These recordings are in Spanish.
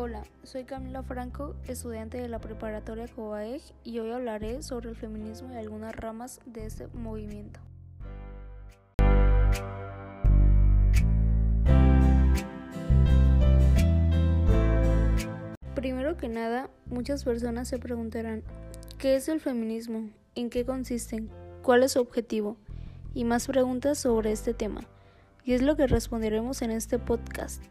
Hola, soy Camila Franco, estudiante de la preparatoria COAEG y hoy hablaré sobre el feminismo y algunas ramas de este movimiento. Primero que nada, muchas personas se preguntarán, ¿qué es el feminismo? ¿En qué consiste? ¿Cuál es su objetivo? Y más preguntas sobre este tema. Y es lo que responderemos en este podcast.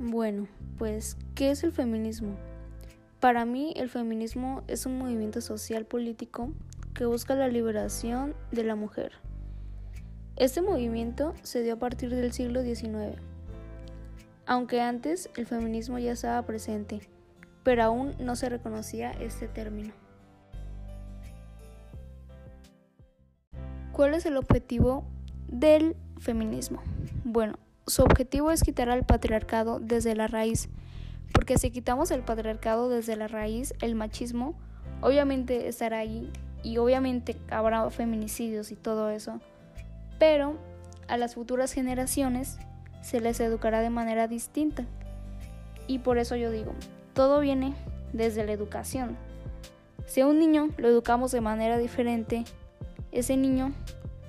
Bueno, pues, ¿qué es el feminismo? Para mí, el feminismo es un movimiento social político que busca la liberación de la mujer. Este movimiento se dio a partir del siglo XIX, aunque antes el feminismo ya estaba presente, pero aún no se reconocía este término. ¿Cuál es el objetivo del feminismo? Bueno, su objetivo es quitar al patriarcado desde la raíz, porque si quitamos el patriarcado desde la raíz, el machismo obviamente estará ahí y obviamente habrá feminicidios y todo eso, pero a las futuras generaciones se les educará de manera distinta. Y por eso yo digo, todo viene desde la educación. Si a un niño lo educamos de manera diferente, ese niño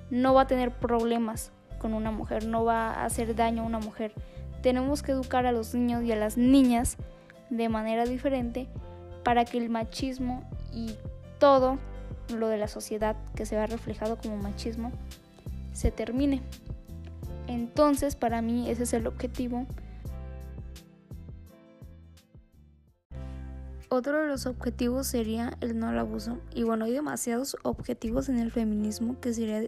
no va a tener problemas con una mujer, no va a hacer daño a una mujer. Tenemos que educar a los niños y a las niñas de manera diferente para que el machismo y todo lo de la sociedad que se va reflejado como machismo se termine. Entonces, para mí ese es el objetivo. Otro de los objetivos sería el no al abuso. Y bueno, hay demasiados objetivos en el feminismo que sería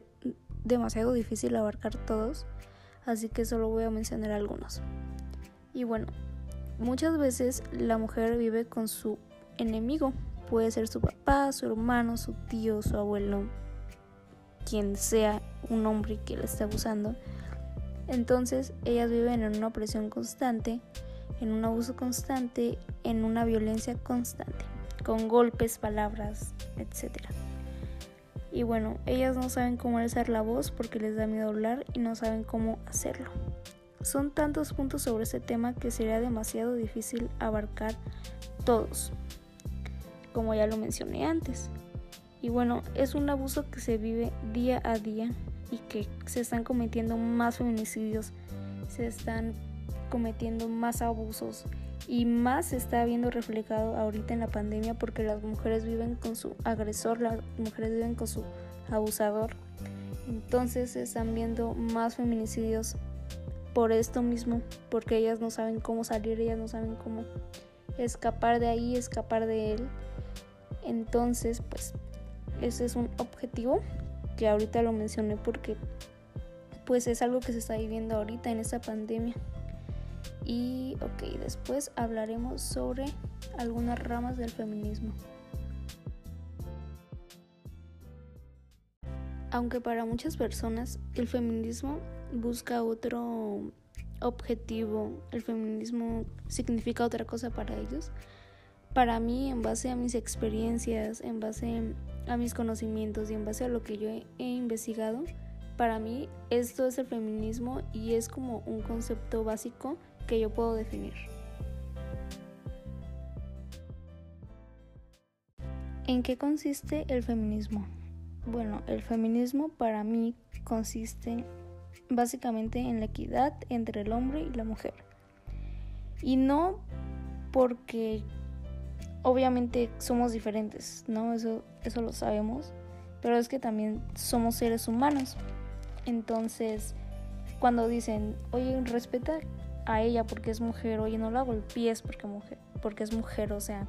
demasiado difícil abarcar todos, así que solo voy a mencionar algunos. Y bueno, muchas veces la mujer vive con su enemigo, puede ser su papá, su hermano, su tío, su abuelo, quien sea un hombre que la esté abusando. Entonces ellas viven en una opresión constante, en un abuso constante, en una violencia constante, con golpes, palabras, etcétera. Y bueno, ellas no saben cómo alzar la voz porque les da miedo hablar y no saben cómo hacerlo. Son tantos puntos sobre este tema que sería demasiado difícil abarcar todos, como ya lo mencioné antes. Y bueno, es un abuso que se vive día a día y que se están cometiendo más feminicidios, se están cometiendo más abusos y más se está viendo reflejado ahorita en la pandemia porque las mujeres viven con su agresor, las mujeres viven con su abusador. Entonces se están viendo más feminicidios por esto mismo, porque ellas no saben cómo salir, ellas no saben cómo escapar de ahí, escapar de él. Entonces, pues ese es un objetivo que ahorita lo mencioné porque pues es algo que se está viviendo ahorita en esta pandemia. Y ok, después hablaremos sobre algunas ramas del feminismo. Aunque para muchas personas el feminismo busca otro objetivo, el feminismo significa otra cosa para ellos. Para mí, en base a mis experiencias, en base a mis conocimientos y en base a lo que yo he, investigado, para mí esto es el feminismo y es como un concepto básico que yo puedo definir. ¿En qué consiste el feminismo? Bueno, el feminismo para mí consiste básicamente en la equidad entre el hombre y la mujer. Y no porque obviamente somos diferentes, ¿no? Eso, eso lo sabemos, pero es que también somos seres humanos. Entonces, cuando dicen, oye, respeta a ella porque es mujer, oye, no la golpees porque, mujer, porque es mujer, o sea,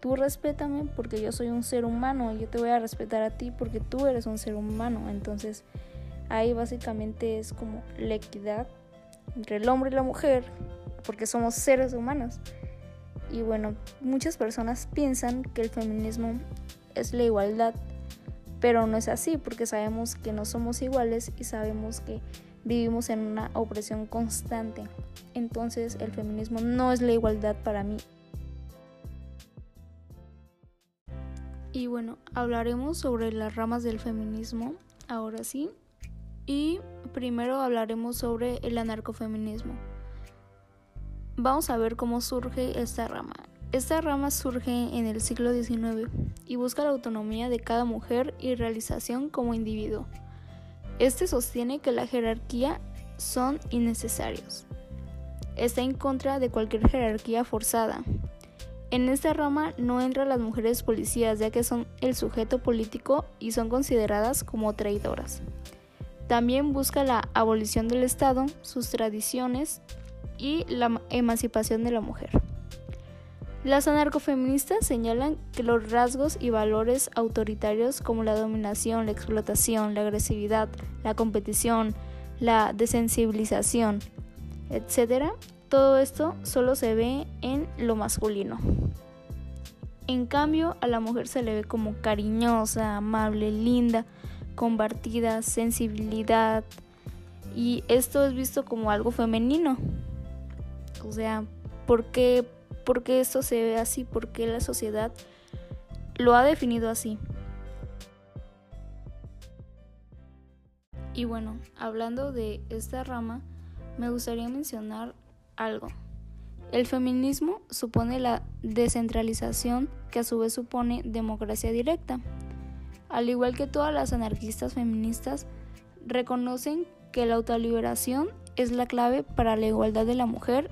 tú respétame porque yo soy un ser humano y yo te voy a respetar a ti porque tú eres un ser humano. Entonces, ahí básicamente es como la equidad entre el hombre y la mujer, porque somos seres humanos. Y bueno, muchas personas piensan que el feminismo es la igualdad, pero no es así, porque sabemos que no somos iguales y sabemos que vivimos en una opresión constante. Entonces el feminismo no es la igualdad para mí. Y bueno, hablaremos sobre las ramas del feminismo, ahora sí. Y primero hablaremos sobre el anarcofeminismo. Vamos a ver cómo surge esta rama. Esta rama surge en el siglo XIX y busca la autonomía de cada mujer y realización como individuo. Este sostiene que la jerarquía son innecesarios. Está en contra de cualquier jerarquía forzada. En esta rama no entran las mujeres policías ya que son el sujeto político y son consideradas como traidoras. También busca la abolición del Estado, sus tradiciones y la emancipación de la mujer. Las anarcofeministas señalan que los rasgos y valores autoritarios como la dominación, la explotación, la agresividad, la competición, la desensibilización, etc., todo esto solo se ve en lo masculino. En cambio, a la mujer se le ve como cariñosa, amable, linda, compartida, sensibilidad, y esto es visto como algo femenino. O sea, ¿por qué por qué esto se ve así, por qué la sociedad lo ha definido así. Y bueno, hablando de esta rama, me gustaría mencionar algo. El feminismo supone la descentralización que a su vez supone democracia directa. Al igual que todas las anarquistas feministas, reconocen que la autoliberación es la clave para la igualdad de la mujer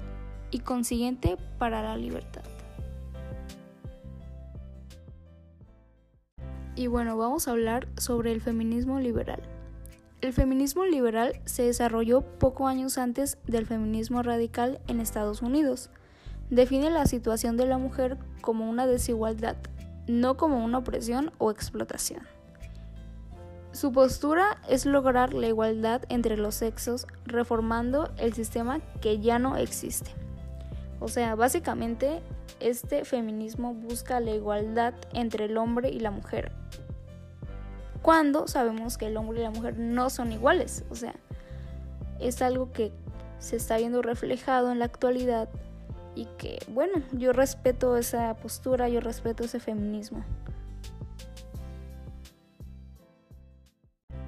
y consiguiente para la libertad. Y bueno, vamos a hablar sobre el feminismo liberal. El feminismo liberal se desarrolló poco años antes del feminismo radical en Estados Unidos. Define la situación de la mujer como una desigualdad, no como una opresión o explotación. Su postura es lograr la igualdad entre los sexos, reformando el sistema que ya no existe. O sea, básicamente este feminismo busca la igualdad entre el hombre y la mujer. Cuando sabemos que el hombre y la mujer no son iguales. O sea, es algo que se está viendo reflejado en la actualidad y que, bueno, yo respeto esa postura, yo respeto ese feminismo.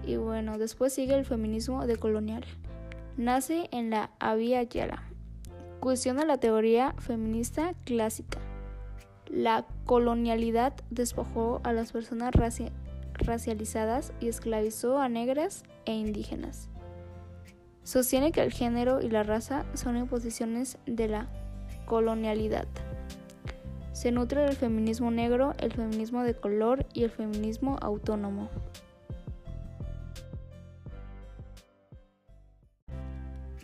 Y bueno, después sigue el feminismo decolonial. Nace en la Avia Yala, Cuestiona la teoría feminista clásica. La colonialidad despojó a las personas racializadas y esclavizó a negras e indígenas. Sostiene que el género y la raza son imposiciones de la colonialidad. Se nutre del feminismo negro, el feminismo de color y el feminismo autónomo.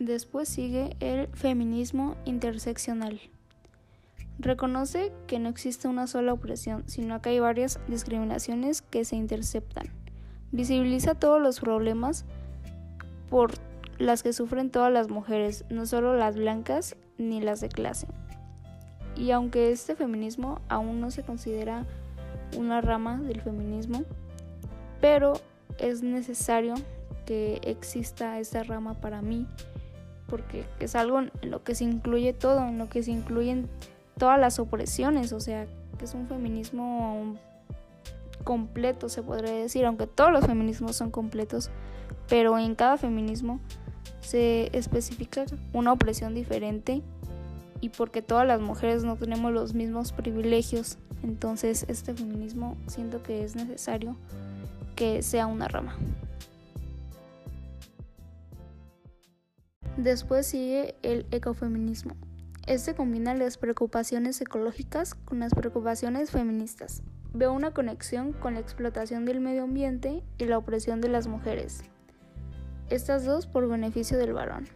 Después sigue el feminismo interseccional. Reconoce que no existe una sola opresión, sino que hay varias discriminaciones que se interceptan. Visibiliza todos los problemas por las que sufren todas las mujeres, no solo las blancas ni las de clase. Y aunque este feminismo aún no se considera una rama del feminismo, pero es necesario que exista esta rama para mí porque es algo en lo que se incluye todo, en lo que se incluyen todas las opresiones, o sea, que es un feminismo completo, se podría decir, aunque todos los feminismos son completos, pero en cada feminismo se especifica una opresión diferente y porque todas las mujeres no tenemos los mismos privilegios, entonces este feminismo siento que es necesario que sea una rama. Después sigue el ecofeminismo. Este combina las preocupaciones ecológicas con las preocupaciones feministas. Veo una conexión con la explotación del medio ambiente y la opresión de las mujeres. Estas dos por beneficio del varón.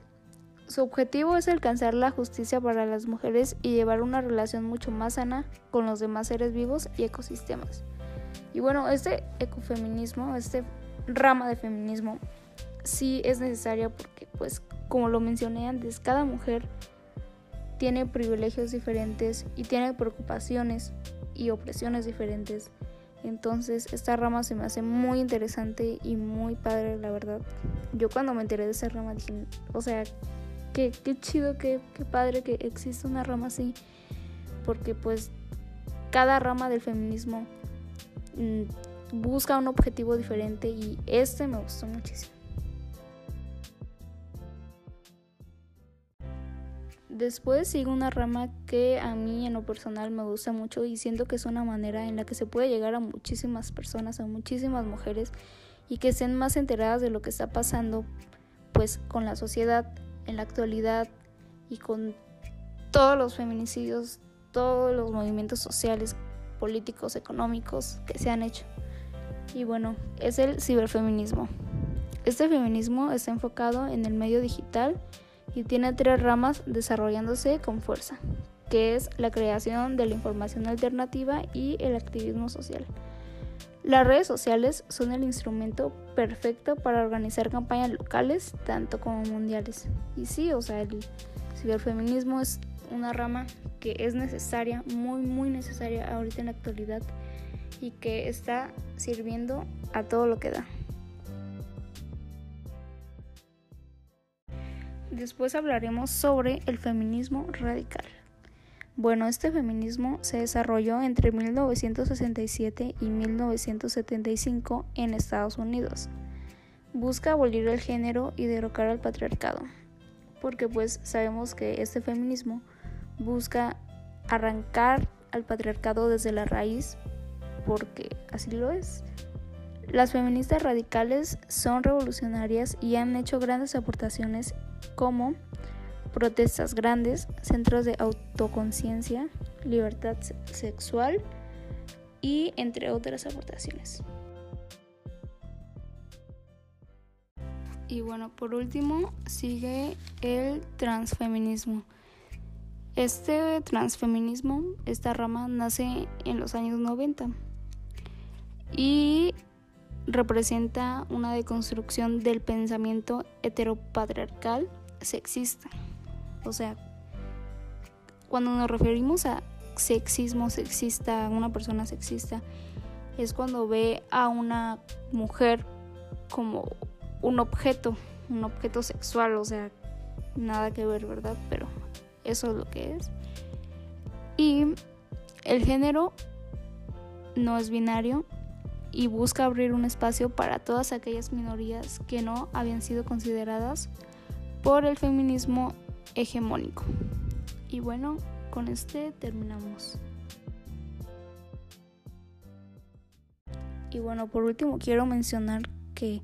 Su objetivo es alcanzar la justicia para las mujeres y llevar una relación mucho más sana con los demás seres vivos y ecosistemas. Y bueno, este ecofeminismo, este rama de feminismo, sí es necesaria porque pues como lo mencioné antes, cada mujer tiene privilegios diferentes y tiene preocupaciones y opresiones diferentes. Entonces esta rama se me hace muy interesante y muy padre, la verdad. Yo cuando me enteré de esa rama dije, o sea, qué, qué chido, qué, qué padre que exista una rama así. Porque pues cada rama del feminismo mm, busca un objetivo diferente y este me gustó muchísimo. Después sigue una rama que a mí en lo personal me gusta mucho y siento que es una manera en la que se puede llegar a muchísimas personas, a muchísimas mujeres y que estén más enteradas de lo que está pasando pues con la sociedad en la actualidad y con todos los feminicidios, todos los movimientos sociales, políticos, económicos que se han hecho. Y bueno, es el ciberfeminismo. Este feminismo está enfocado en el medio digital y tiene tres ramas desarrollándose con fuerza, que es la creación de la información alternativa y el activismo social. Las redes sociales son el instrumento perfecto para organizar campañas locales, tanto como mundiales. Y sí, o sea, el ciberfeminismo es una rama que es necesaria, muy, muy necesaria ahorita en la actualidad y que está sirviendo a todo lo que da. Después hablaremos sobre el feminismo radical. Bueno, este feminismo se desarrolló entre 1967 y 1975 en Estados Unidos. Busca abolir el género y derrocar al patriarcado, porque pues sabemos que este feminismo busca arrancar al patriarcado desde la raíz, porque así lo es. Las feministas radicales son revolucionarias y han hecho grandes aportaciones como protestas grandes, centros de autoconciencia, libertad sexual y entre otras aportaciones. Y bueno, por último sigue el transfeminismo. Este transfeminismo, esta rama nace en los años 90 y representa una deconstrucción del pensamiento heteropatriarcal sexista. O sea, cuando nos referimos a sexismo sexista, a una persona sexista, es cuando ve a una mujer como un objeto, un objeto sexual, o sea, nada que ver, ¿verdad? Pero eso es lo que es. Y el género no es binario y busca abrir un espacio para todas aquellas minorías que no habían sido consideradas por el feminismo hegemónico. Y bueno, con este terminamos. Y bueno, por último quiero mencionar que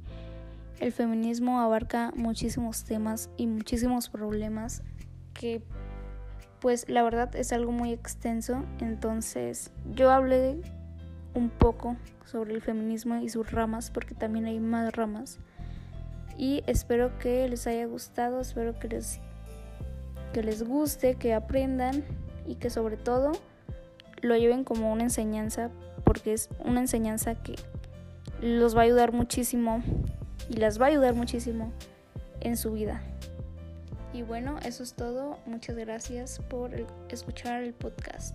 el feminismo abarca muchísimos temas y muchísimos problemas que pues la verdad es algo muy extenso. Entonces yo hablé un poco sobre el feminismo y sus ramas porque también hay más ramas. Y espero que les haya gustado, espero que les que les guste, que aprendan y que sobre todo lo lleven como una enseñanza, porque es una enseñanza que los va a ayudar muchísimo y las va a ayudar muchísimo en su vida. Y bueno, eso es todo. Muchas gracias por escuchar el podcast.